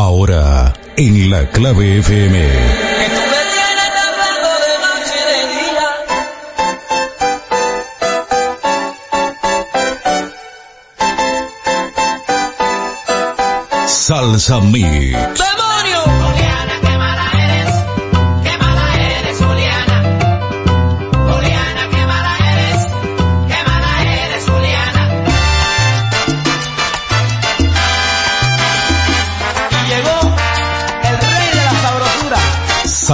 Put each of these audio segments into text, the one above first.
Ahora, en la clave FM. Salsa Mix. ¡Demonio!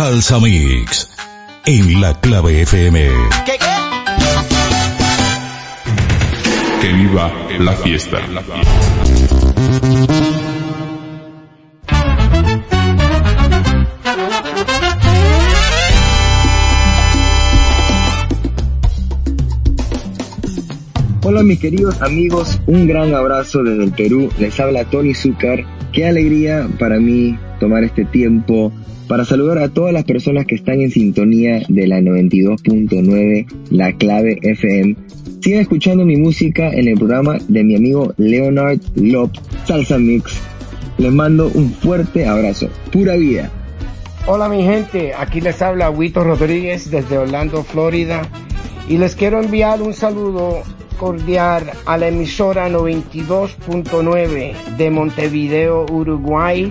Salsa Mix. En la clave FM. ¿Qué qué? Que viva la fiesta. Hola mis queridos amigos, un gran abrazo desde el Perú. Les habla Tony Zúcar. Qué alegría para mí tomar este tiempo para saludar a todas las personas que están en sintonía de la 92.9, la clave FM. Sigan escuchando mi música en el programa de mi amigo Leonard Lop, Salsa Mix. Les mando un fuerte abrazo. Pura vida. Hola mi gente, aquí les habla Huito Rodríguez desde Orlando, Florida y les quiero enviar un saludo cordial a la emisora 92.9 de Montevideo, Uruguay,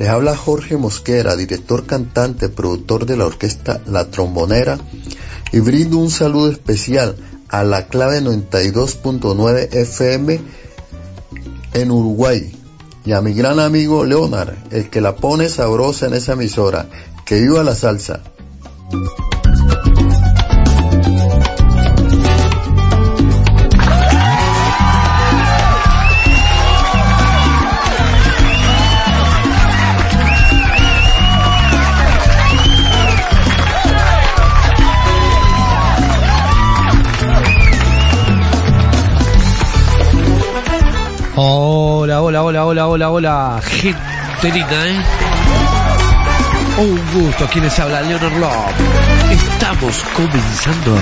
les habla Jorge Mosquera, director, cantante, productor de la orquesta La Trombonera, y brindo un saludo especial a la clave 92.9 FM en Uruguay y a mi gran amigo Leonard, el que la pone sabrosa en esa emisora. Que viva la salsa. Hola, hola, hola, hola, hola, hola, gente linda, ¿eh? Un gusto, quien les habla, Leonor Love. Estamos comenzando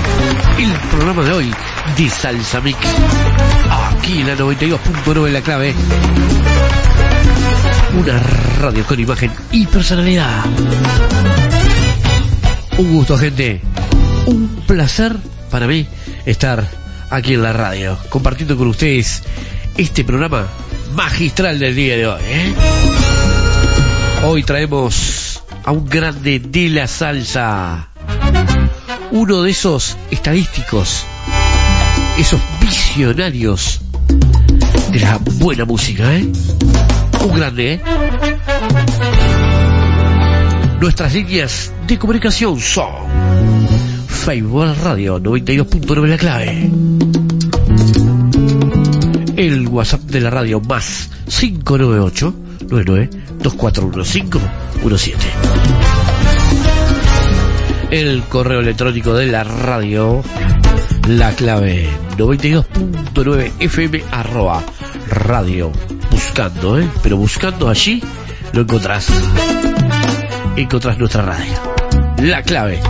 el programa de hoy de Salsa Mix. Aquí en la 92.9 en la clave. Una radio con imagen y personalidad. Un gusto, gente. Un placer para mí estar aquí en la radio, compartiendo con ustedes este programa magistral del día de hoy. ¿eh? Hoy traemos a un grande de la salsa, uno de esos estadísticos, esos visionarios de la buena música, ¿eh? Un grande, ¿eh? Nuestras líneas de comunicación son Facebook Radio 92.9 la clave WhatsApp de la radio más 598 99 241517 el correo electrónico de la radio La clave 92.9 FM arroba radio. Buscando, ¿eh? Pero buscando allí lo encontrás. Encontrás nuestra radio. La clave.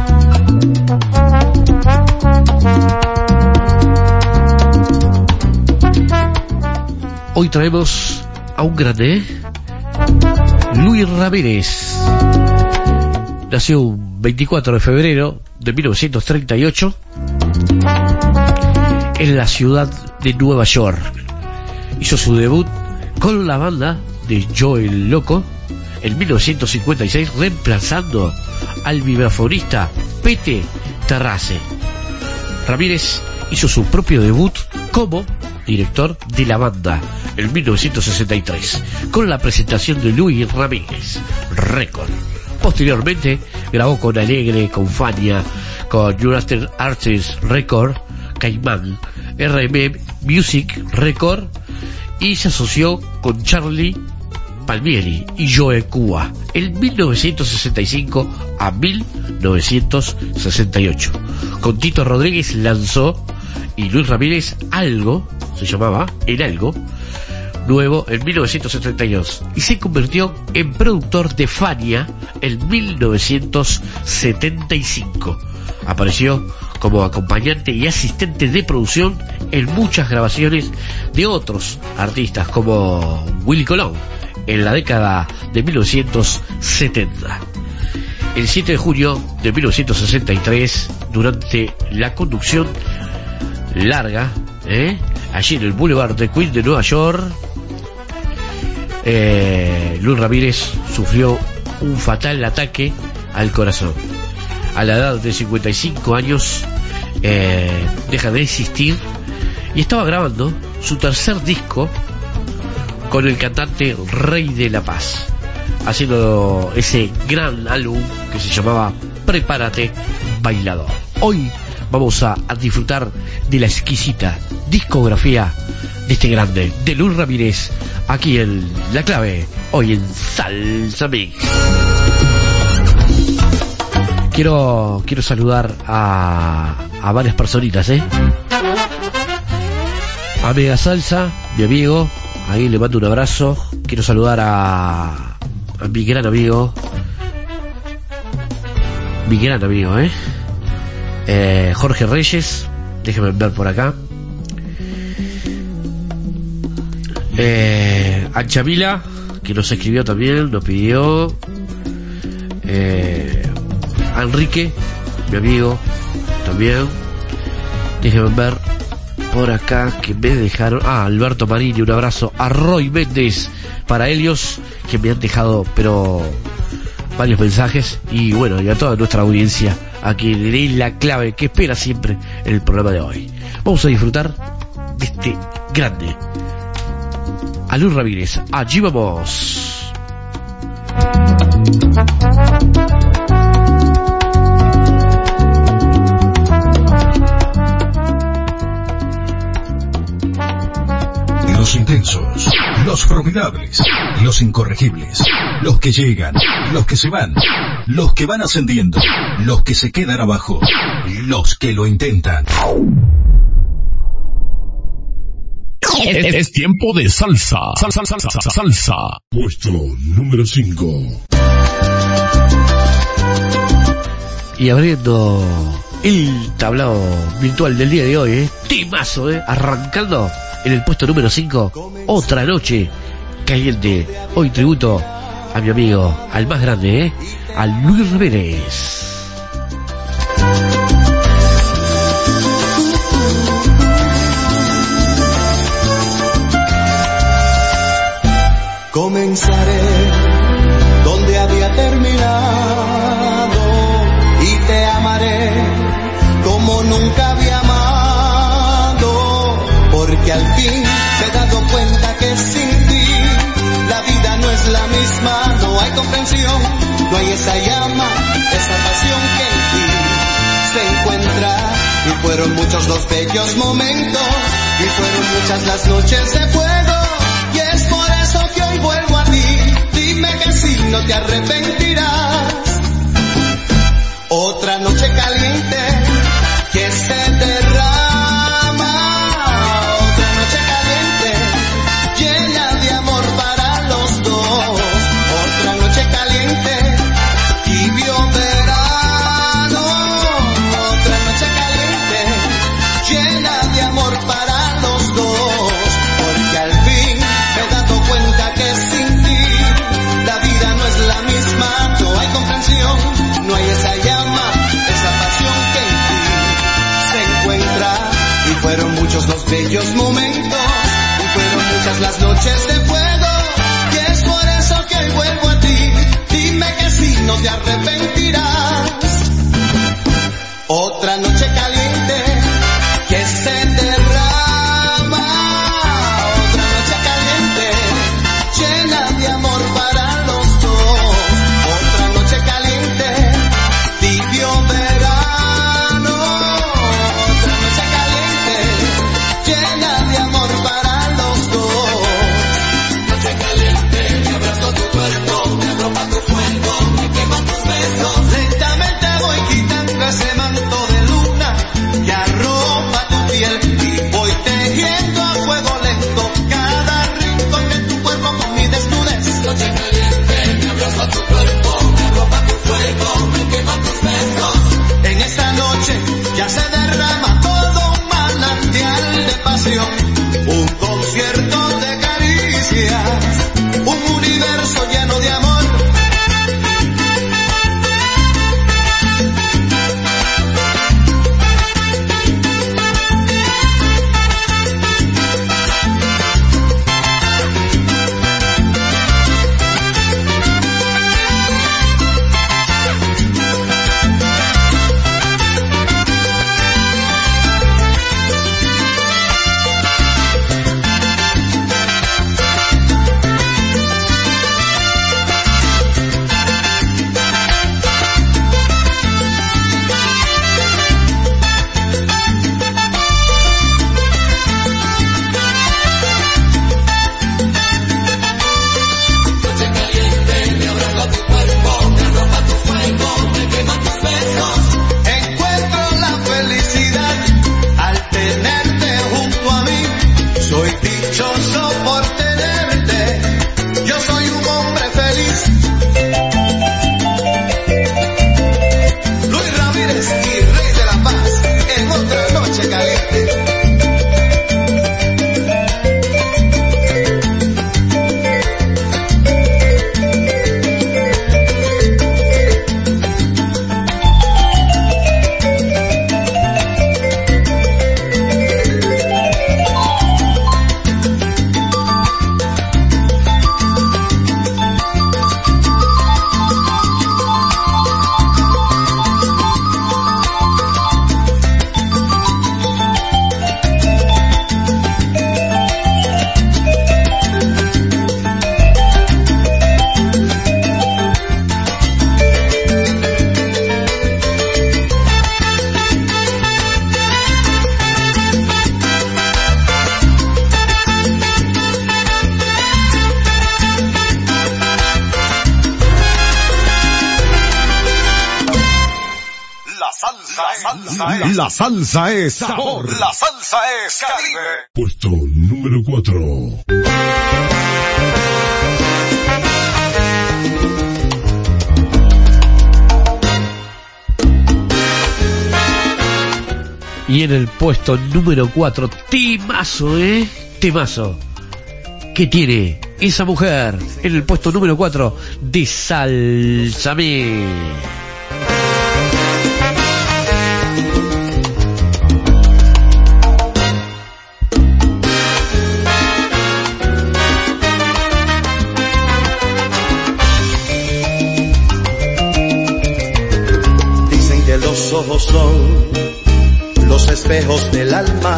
Hoy traemos a un grande. Luis Ramírez. Nació un 24 de febrero de 1938 en la ciudad de Nueva York. Hizo su debut con la banda de Joel Loco en 1956 reemplazando al vibrafonista Pete Terrace. Ramírez hizo su propio debut como director de la banda en 1963 con la presentación de Luis Ramírez Record. Posteriormente grabó con Alegre, con Fania, con United Artists Record, Caimán, RM Music Record y se asoció con Charlie Palmieri y Joe Cuba en 1965 a 1968. Con Tito Rodríguez lanzó y Luis Ramírez Algo, se llamaba El Algo, nuevo en 1972 y se convirtió en productor de Fania en 1975. Apareció como acompañante y asistente de producción en muchas grabaciones de otros artistas como Willy Colón en la década de 1970. El 7 de junio de 1963, durante la conducción larga, ¿eh? Allí en el Boulevard de Queen de Nueva York, eh, Luis Ramírez sufrió un fatal ataque al corazón. A la edad de 55 años eh, deja de existir y estaba grabando su tercer disco con el cantante Rey de la Paz, haciendo ese gran álbum que se llamaba Prepárate Bailador. Hoy vamos a, disfrutar de la exquisita discografía de este grande, de Luis Ramírez, aquí en La Clave, hoy en Salsa Mix. Quiero, quiero saludar a, a varias personitas, ¿eh? A Mega Salsa, mi amigo, ahí le mando un abrazo. Quiero saludar a, a mi gran amigo, mi gran amigo, ¿eh? Eh Jorge Reyes, déjeme ver por acá. Eh, Ancha Vila, que nos escribió también, nos pidió. Eh, Enrique, mi amigo, también. Déjenme ver por acá que me dejaron. Ah, Alberto Marini, un abrazo. A Roy Méndez, para Helios, que me han dejado, pero varios mensajes. Y bueno, y a toda nuestra audiencia, aquí le la clave que espera siempre el programa de hoy. Vamos a disfrutar de este grande a Ramírez. Allí vamos. Los intensos, los formidables, los incorregibles, los que llegan, los que se van, los que van ascendiendo, los que se quedan abajo, los que lo intentan. Es, es tiempo de salsa. Salsa, salsa, salsa, salsa. Puesto número 5. Y abriendo el tablado virtual del día de hoy, ¿eh? Timazo, ¿eh? Arrancando en el puesto número 5. Otra noche caliente. Hoy tributo a mi amigo, al más grande, ¿eh? A Luis Ramírez. Comenzaré esa llama, esa pasión que en ti se encuentra. Y fueron muchos los bellos momentos y fueron muchas las noches de fuego. Y es por eso que hoy vuelvo a ti. Dime que si no te arrepentirás. Otra noche caliente bellos momentos, fueron muchas las noches de fuego, y es por eso que vuelvo a ti, dime que si no te arrepientes. salsa es sabor. La salsa es Caribe. Puesto número 4. Y en el puesto número 4, temazo, ¿eh? Temazo. ¿Qué tiene esa mujer en el puesto número 4 de Salsamé? son los espejos del alma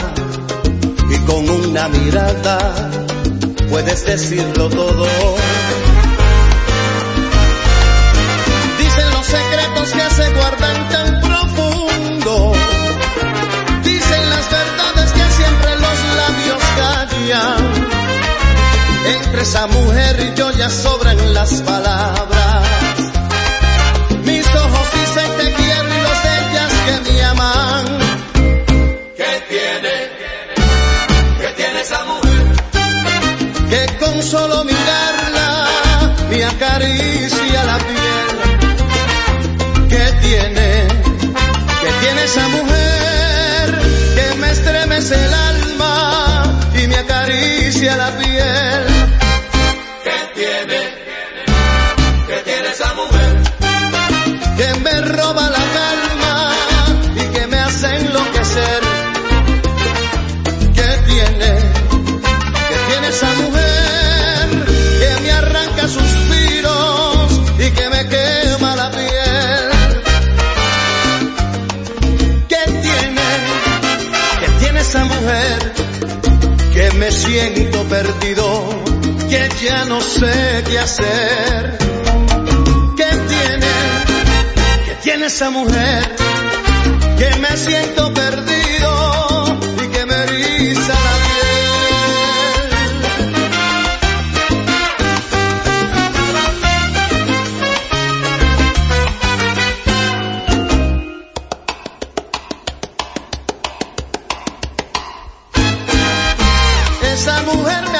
y con una mirada puedes decirlo todo. Esa mujer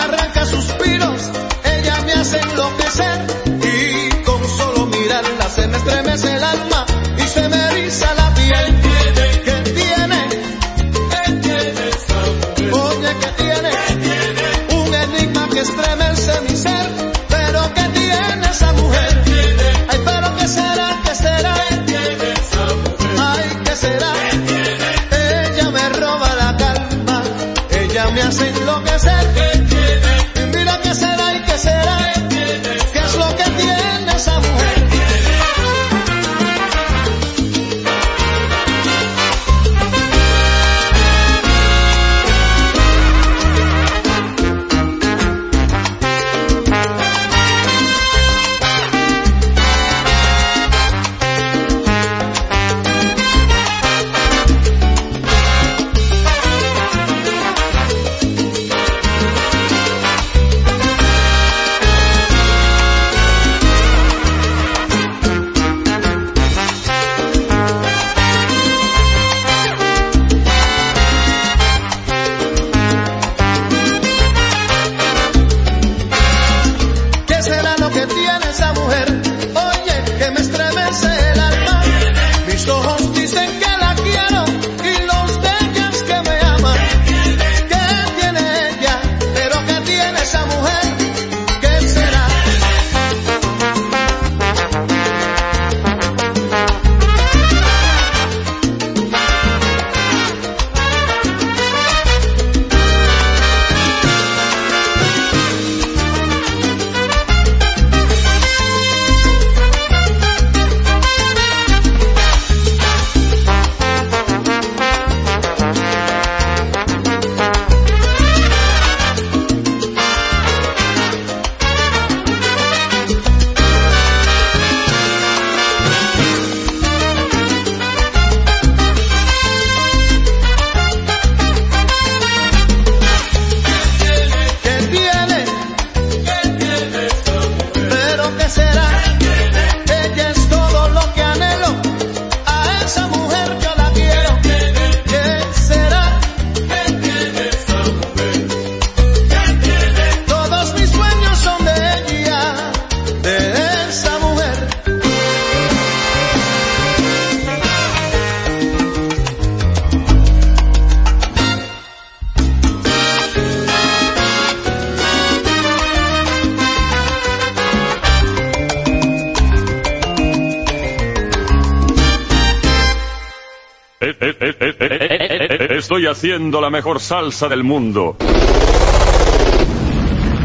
la mejor salsa del mundo.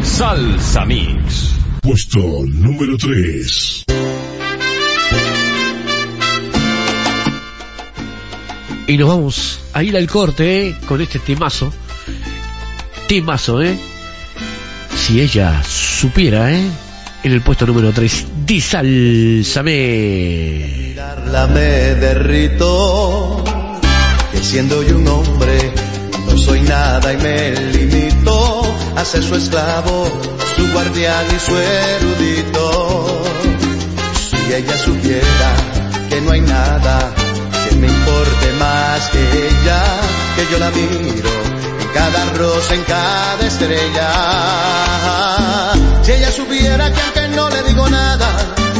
Salsa Mix. Puesto número 3. Y nos vamos a ir al corte ¿eh? con este temazo. Temazo, ¿eh? Si ella supiera, ¿eh? En el puesto número 3, Disálzame. mirarla me derrito, que siendo yo un hombre soy nada y me limito a ser su esclavo, su guardián y su erudito. Si ella supiera que no hay nada que me importe más que ella, que yo la miro en cada rosa, en cada estrella. Si ella supiera que aunque no le digo nada,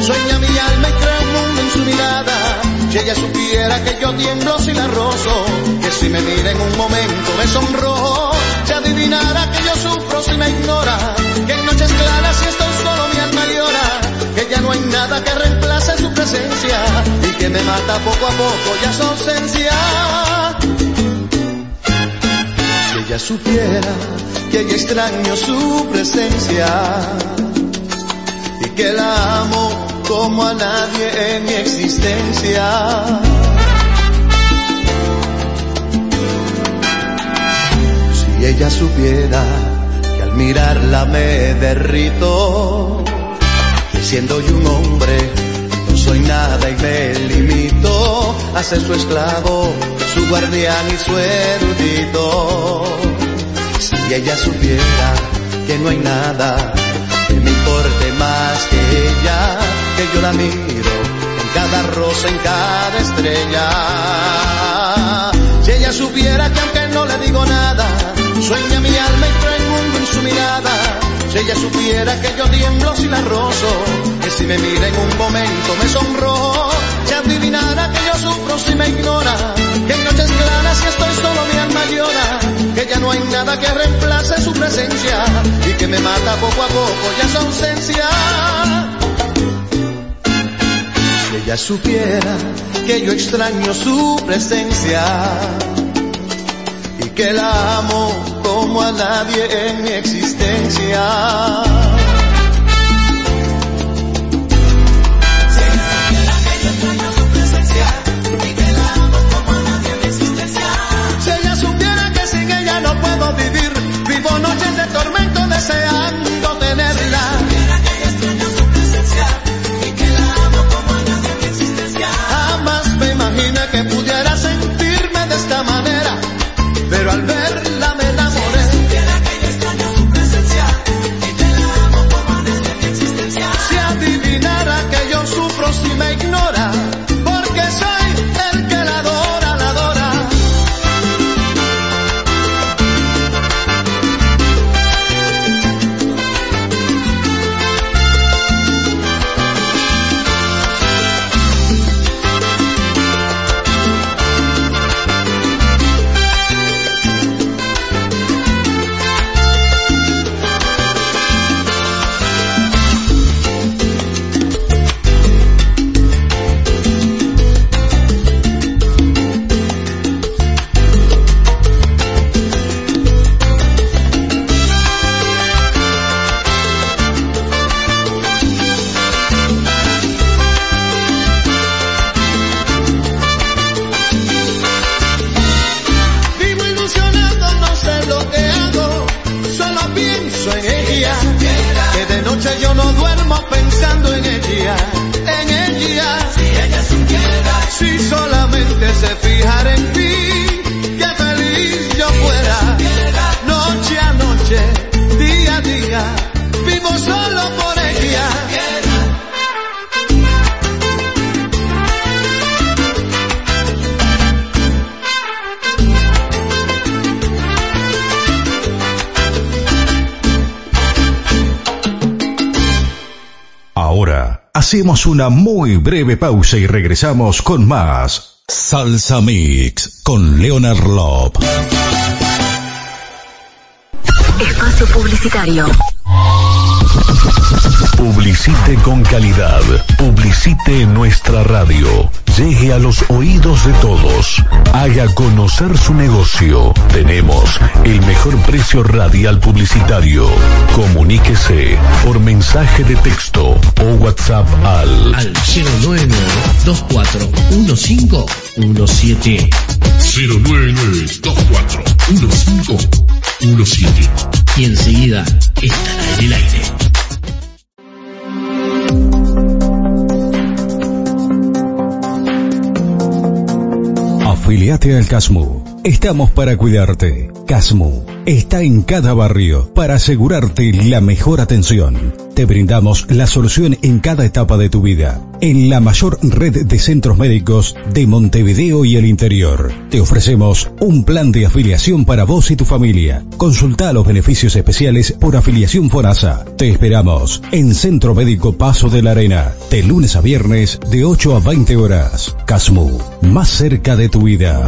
sueña mi alma y crea un mundo en su mirada. Si ella supiera que yo tiemblo si la rozo, que si me mira en un momento me sonrojo, si adivinara que yo sufro si me ignora, que en noches claras si estoy solo mi alma llora, que ya no hay nada que reemplace su presencia y que me mata poco a poco ya su ausencia. Si ella supiera que ella extraño su presencia y que la amo como a nadie en mi existencia. Si ella supiera que mirarla me derrito. Y siendo yo un hombre, no soy nada y me limito a ser su esclavo, su guardián y su erudito. Si ella supiera que no hay nada que me importe más que ella, que yo la miro en cada rosa, en cada estrella. Si ella supiera que aunque no le digo nada, sueña mi alma y trae el mundo en su mirada. Si ella supiera que yo tiemblo si la rozo, que si me mira en un momento me sonrojo, si adivinara que yo sufro si me ignora, que en noches claras si estoy solo mi alma llora, que ya no hay nada que reemplace su presencia. Y que me mata poco a poco ya su ausencia. Si ella supiera que yo extraño su presencia que la amo como a nadie en mi existencia. Si ella supiera que sin ella no puedo vivir, vivo noches de tormento deseando pero al hacemos una muy breve pausa y regresamos con más Salsa Mix con Leonard Love. Espacio publicitario. Publicite con calidad. Publicite en nuestra radio. Llegue a los oídos de todos. Haga conocer su negocio. Tenemos el mejor precio radial publicitario. Comuníquese por mensaje de texto o WhatsApp al Al 099-241517. 099-241517. Y enseguida estará en el aire. Afiliate al Casmu. Estamos para cuidarte. Casmu está en cada barrio para asegurarte la mejor atención. Te brindamos la solución en cada etapa de tu vida. En la mayor red de centros médicos de Montevideo y el interior. Te ofrecemos un plan de afiliación para vos y tu familia. Consulta los beneficios especiales por afiliación Forasa. Te esperamos en Centro Médico Paso de la Arena. De lunes a viernes de 8 a 20 horas. Casmu. Más cerca de tu vida.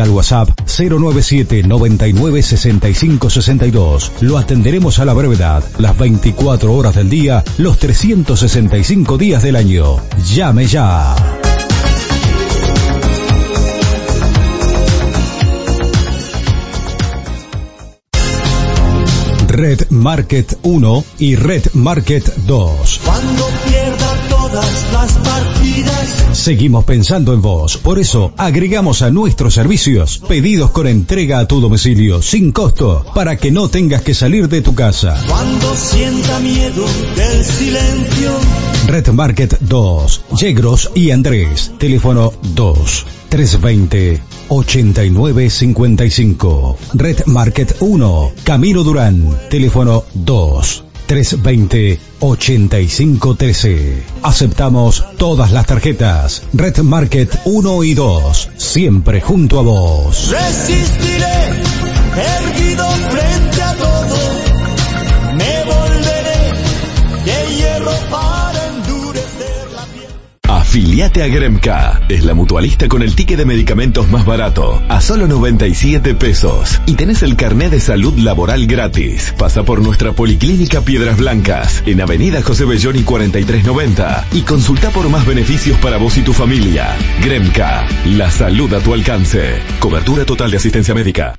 al WhatsApp 097 99 65 62. Lo atenderemos a la brevedad, las 24 horas del día, los 365 días del año. Llame ya. Red Market 1 y Red Market 2. Cuando todas las partidas. Seguimos pensando en vos, por eso agregamos a nuestros servicios pedidos con entrega a tu domicilio sin costo para que no tengas que salir de tu casa. Cuando sienta miedo del silencio. Red Market 2, Yegros y Andrés, teléfono 2 320 8955. Red Market 1, Camilo Durán, teléfono 2 320 8513. Aceptamos todas las tarjetas. Red Market 1 y 2, siempre junto a vos. Resistiré, erguido frente Afiliate a Gremca. Es la mutualista con el ticket de medicamentos más barato. A solo 97 pesos. Y tenés el carnet de salud laboral gratis. Pasa por nuestra policlínica Piedras Blancas. En Avenida José Belloni 4390. Y consulta por más beneficios para vos y tu familia. Gremca. La salud a tu alcance. Cobertura total de asistencia médica.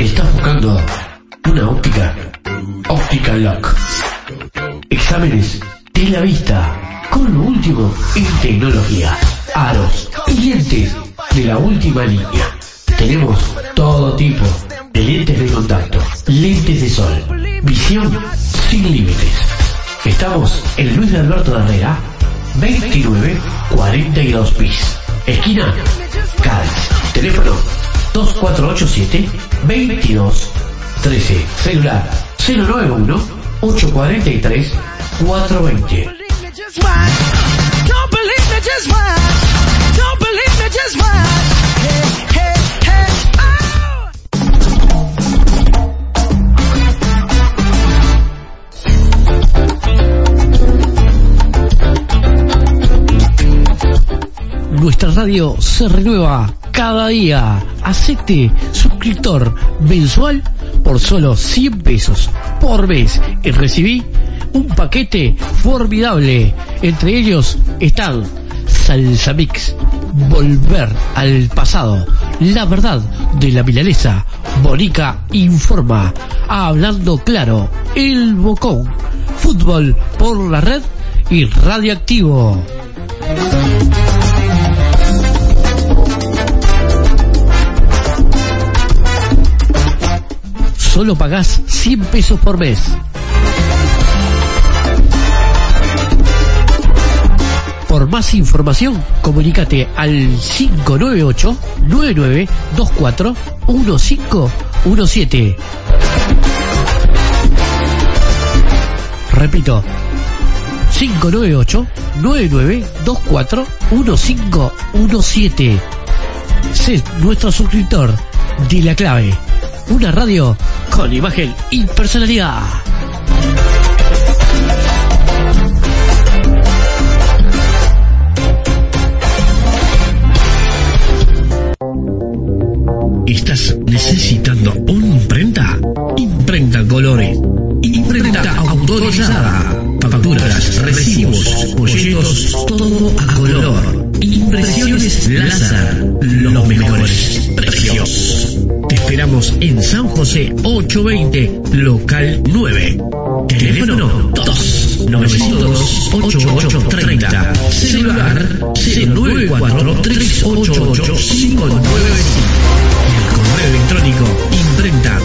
¿Estás buscando una óptica? Óptica Lock. Exámenes de la vista con lo último en tecnología. Aros y lentes de la última línea. Tenemos todo tipo de lentes de contacto, lentes de sol, visión sin límites. Estamos en Luis de Alberto de Herrera, 29 42 bis. Esquina Cádiz. Teléfono 2487 22 13. Celular 091 843 420. Don't believe me, just. Don't believe me, just. Nuestra radio se renueva cada día. Hacete suscriptor mensual por solo 100 pesos por mes y recibí un paquete formidable. Entre ellos están Salsa Mix, Volver al pasado, La verdad de la milanesa, Bonica Informa, Hablando Claro, El Bocón, Fútbol por la Red y Radioactivo. Solo pagás 100 pesos por mes. Por más información, comunícate al 598-9924-1517. Repito, 598-9924-1517. Sé nuestro suscriptor de la clave. Una radio con imagen y personalidad. ¿Estás necesitando una imprenta? Imprenta colores. Imprenta auto autorizada. Facturas, recibos, folletos, todo a color. Impresiones láser, los mejores precios. Te esperamos en San José 820, local 9. Teléfono 2 902 8830. Celular 094 388 5925. El correo electrónico imprenta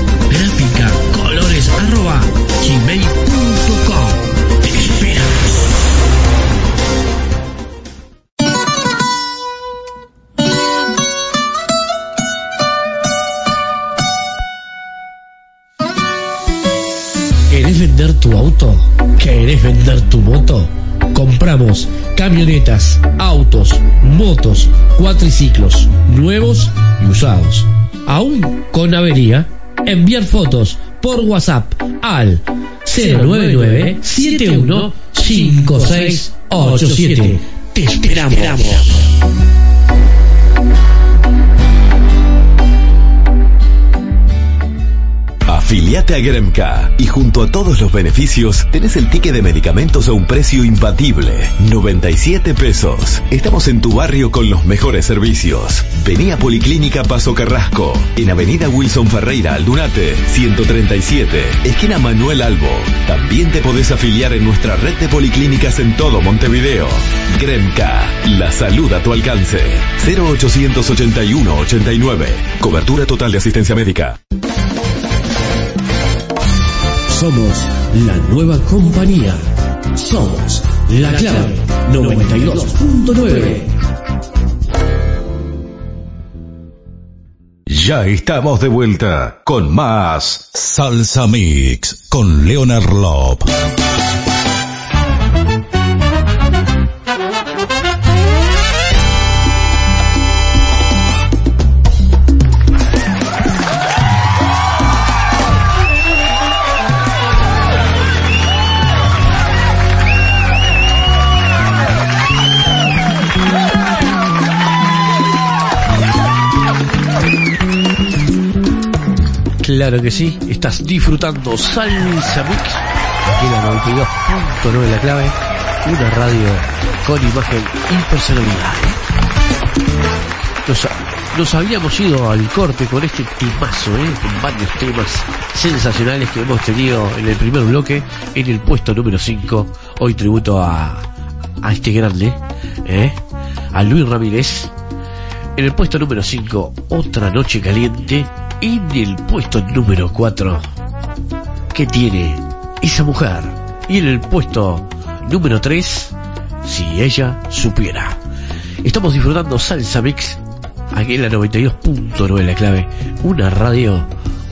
¿Querés vender tu moto? Compramos camionetas, autos, motos, cuatriciclos, nuevos y usados. Aún con avería, enviar fotos por WhatsApp al 099 71 5687. Te esperamos. Afiliate a Gremca y junto a todos los beneficios tenés el ticket de medicamentos a un precio imbatible, 97 pesos. Estamos en tu barrio con los mejores servicios. Vení a Policlínica Paso Carrasco, en Avenida Wilson Ferreira Aldunate, 137, esquina Manuel Albo. También te podés afiliar en nuestra red de policlínicas en todo Montevideo. Gremca, la salud a tu alcance. 0881 89, cobertura total de asistencia médica. Somos la nueva compañía. Somos la clave 92.9. Ya estamos de vuelta con más Salsa Mix con Leonard Lop. Claro que sí, estás disfrutando Salsa Mix, aquí la 92.9 la clave, una radio con imagen y personalidad. Nos, habíamos ido al corte con este temazo, ¿eh? con varios temas sensacionales que hemos tenido en el primer bloque, en el puesto número 5, hoy tributo a, a este grande, ¿eh? a Luis Ramírez. En el puesto número 5, Otra Noche Caliente. En el puesto número 4, ¿qué tiene esa mujer? Y en el puesto número 3, Si ella supiera. Estamos disfrutando Salsa Mix aquí en la 92.9 la clave. Una radio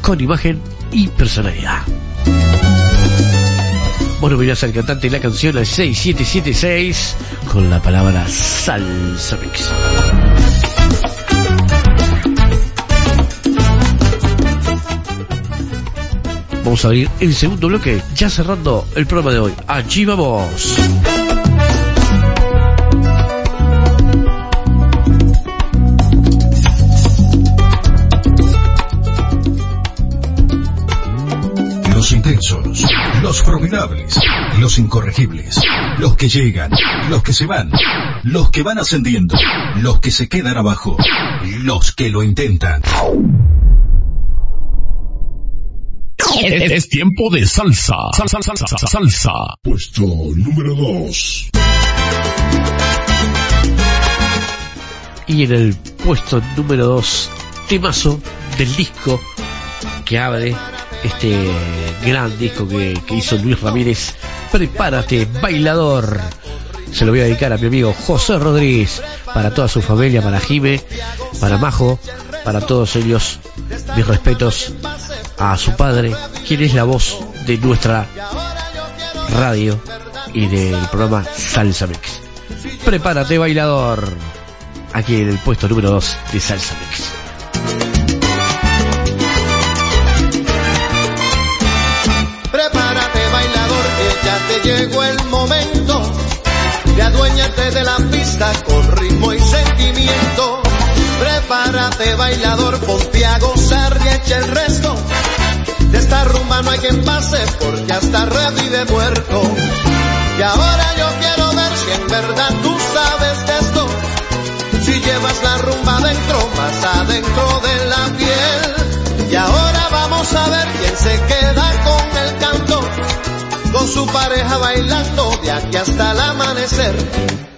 con imagen y personalidad. Bueno, mirás al cantante la canción al 6776 con la palabra Salsa Mix. Vamos a abrir el segundo bloque, ya cerrando el programa de hoy. Allí vamos. Los intensos, los formidables, los incorregibles, los que llegan, los que se van, los que van ascendiendo, los que se quedan abajo, los que lo intentan. Es, es tiempo de salsa. Salsa, salsa, salsa, salsa. Puesto número 2. Y en el puesto número 2, temazo del disco que abre este gran disco que, que hizo Luis Ramírez. Prepárate, bailador. Se lo voy a dedicar a mi amigo José Rodríguez, para toda su familia, para Jime, para Majo, para todos ellos. Mis respetos a su padre, quien es la voz de nuestra radio y del programa Salsa Mix. Prepárate, bailador. Aquí en el puesto número 2 de Salsa Mix. Prepárate bailador que ya te llegó el momento de adueñarte de la pista con ritmo y sentimiento. Prepárate bailador, ponte a gozar y echa el resto De esta rumba no hay quien pase porque hasta revive muerto. Y ahora yo quiero ver si en verdad tú sabes de esto. Si llevas la rumba adentro, más adentro de la piel. Y ahora vamos a ver quién se queda con el canto. Con su pareja bailando de aquí hasta el amanecer.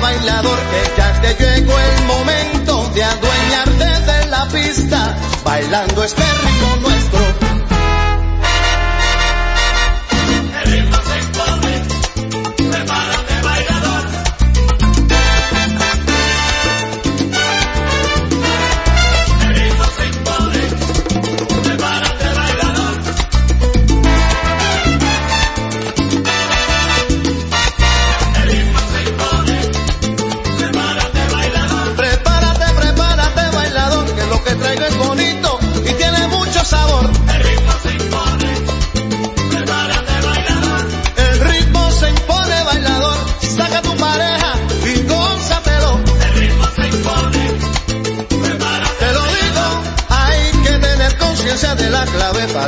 Bailador que ya te llegó el momento de adueñarte de la pista, bailando este ritmo nuestro.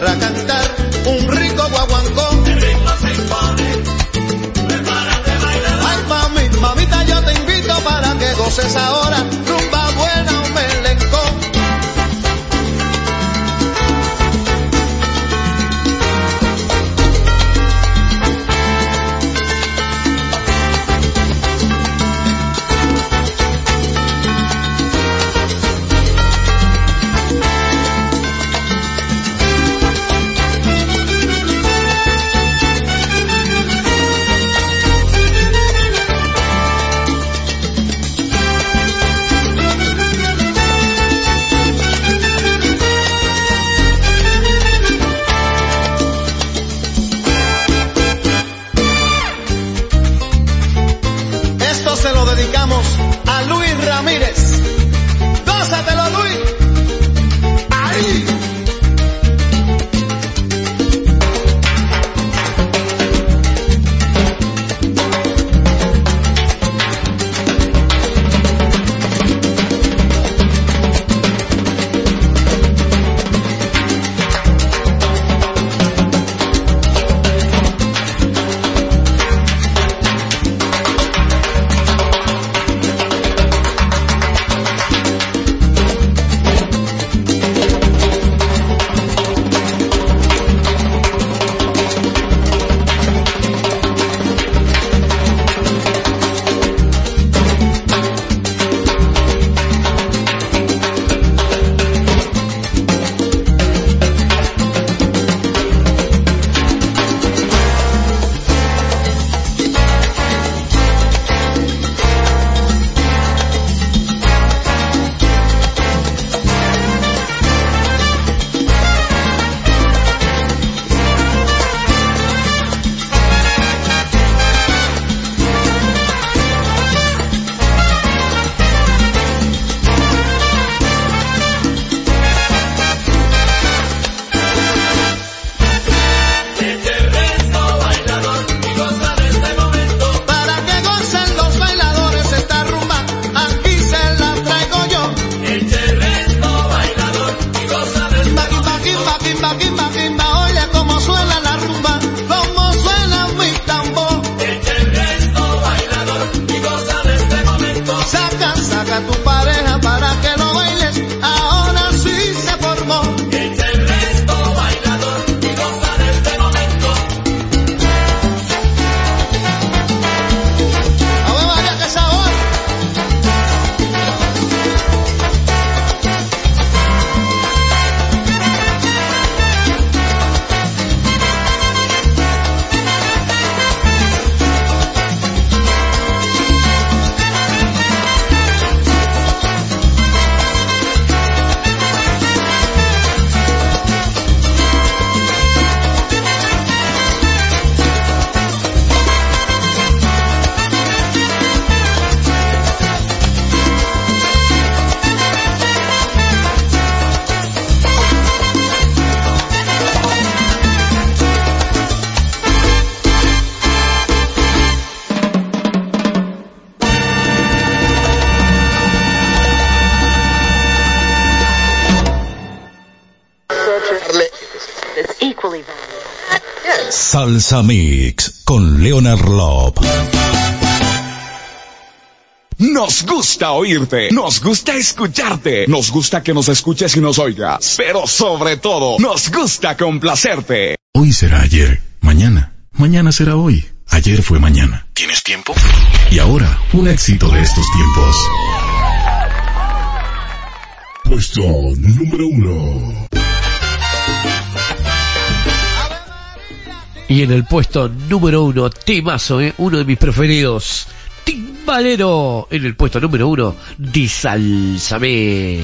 Para cantar un rico guaguancó. El ritmo se impone, prepárate bailador. Ay mami, mamita yo te invito para que goces ahora, Salsa Mix con Nos gusta oírte, nos gusta escucharte, nos gusta que nos escuches y nos oigas, pero sobre todo, nos gusta complacerte. Hoy será ayer, mañana, mañana será hoy, ayer fue mañana. ¿Tienes tiempo? Y ahora, un éxito de estos tiempos. Puesto número uno. Y en el puesto número uno, temazo, ¿eh? uno de mis preferidos, Timbalero. En el puesto número uno, Disalzame.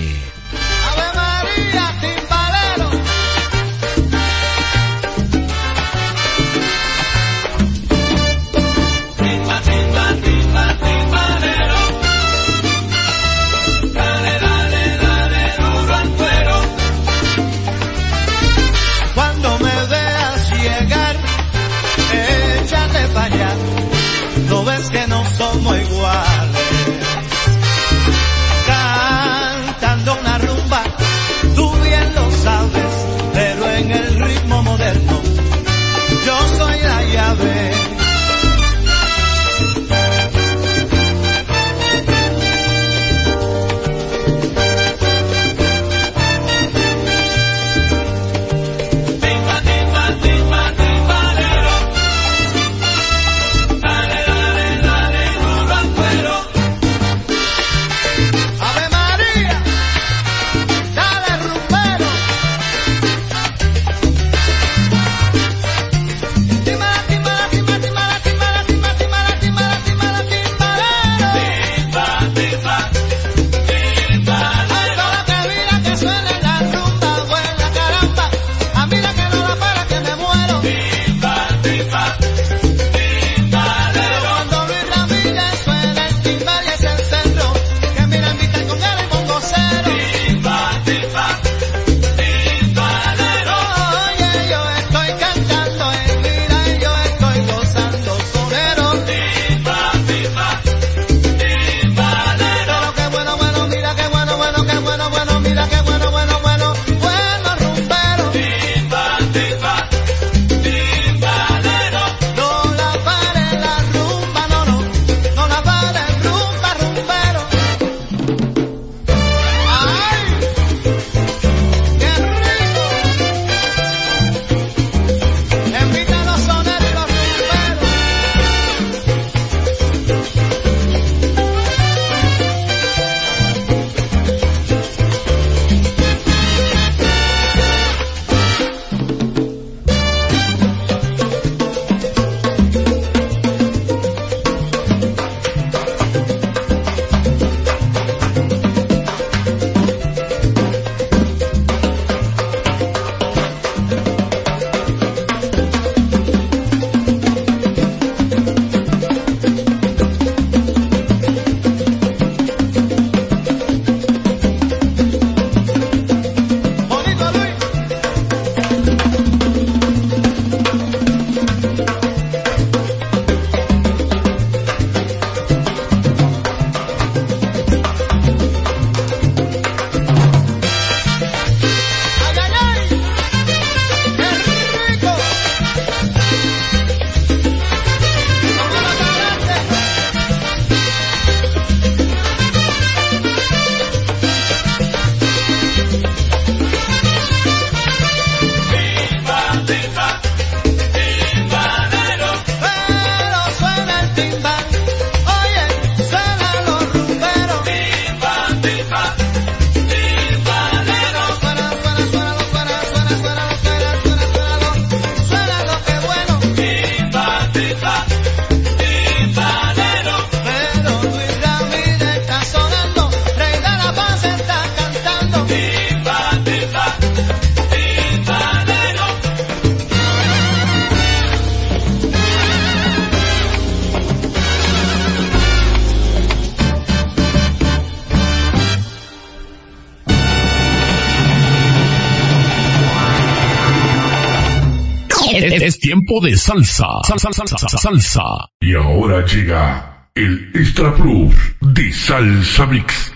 tiempo de salsa. Salsa, salsa, salsa, salsa. Y ahora llega el Extra Plus de Salsa Mix.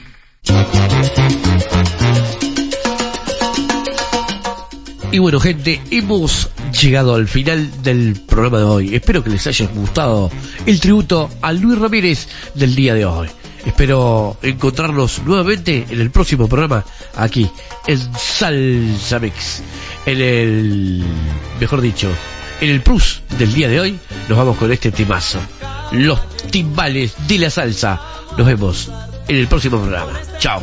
Y bueno gente, hemos llegado al final del programa de hoy. Espero que les haya gustado el tributo a Luis Ramírez del día de hoy. Espero encontrarnos nuevamente en el próximo programa aquí en Salsa Mix. En el, mejor dicho, en el plus del día de hoy nos vamos con este temazo. Los timbales de la salsa. Nos vemos en el próximo programa. Chao.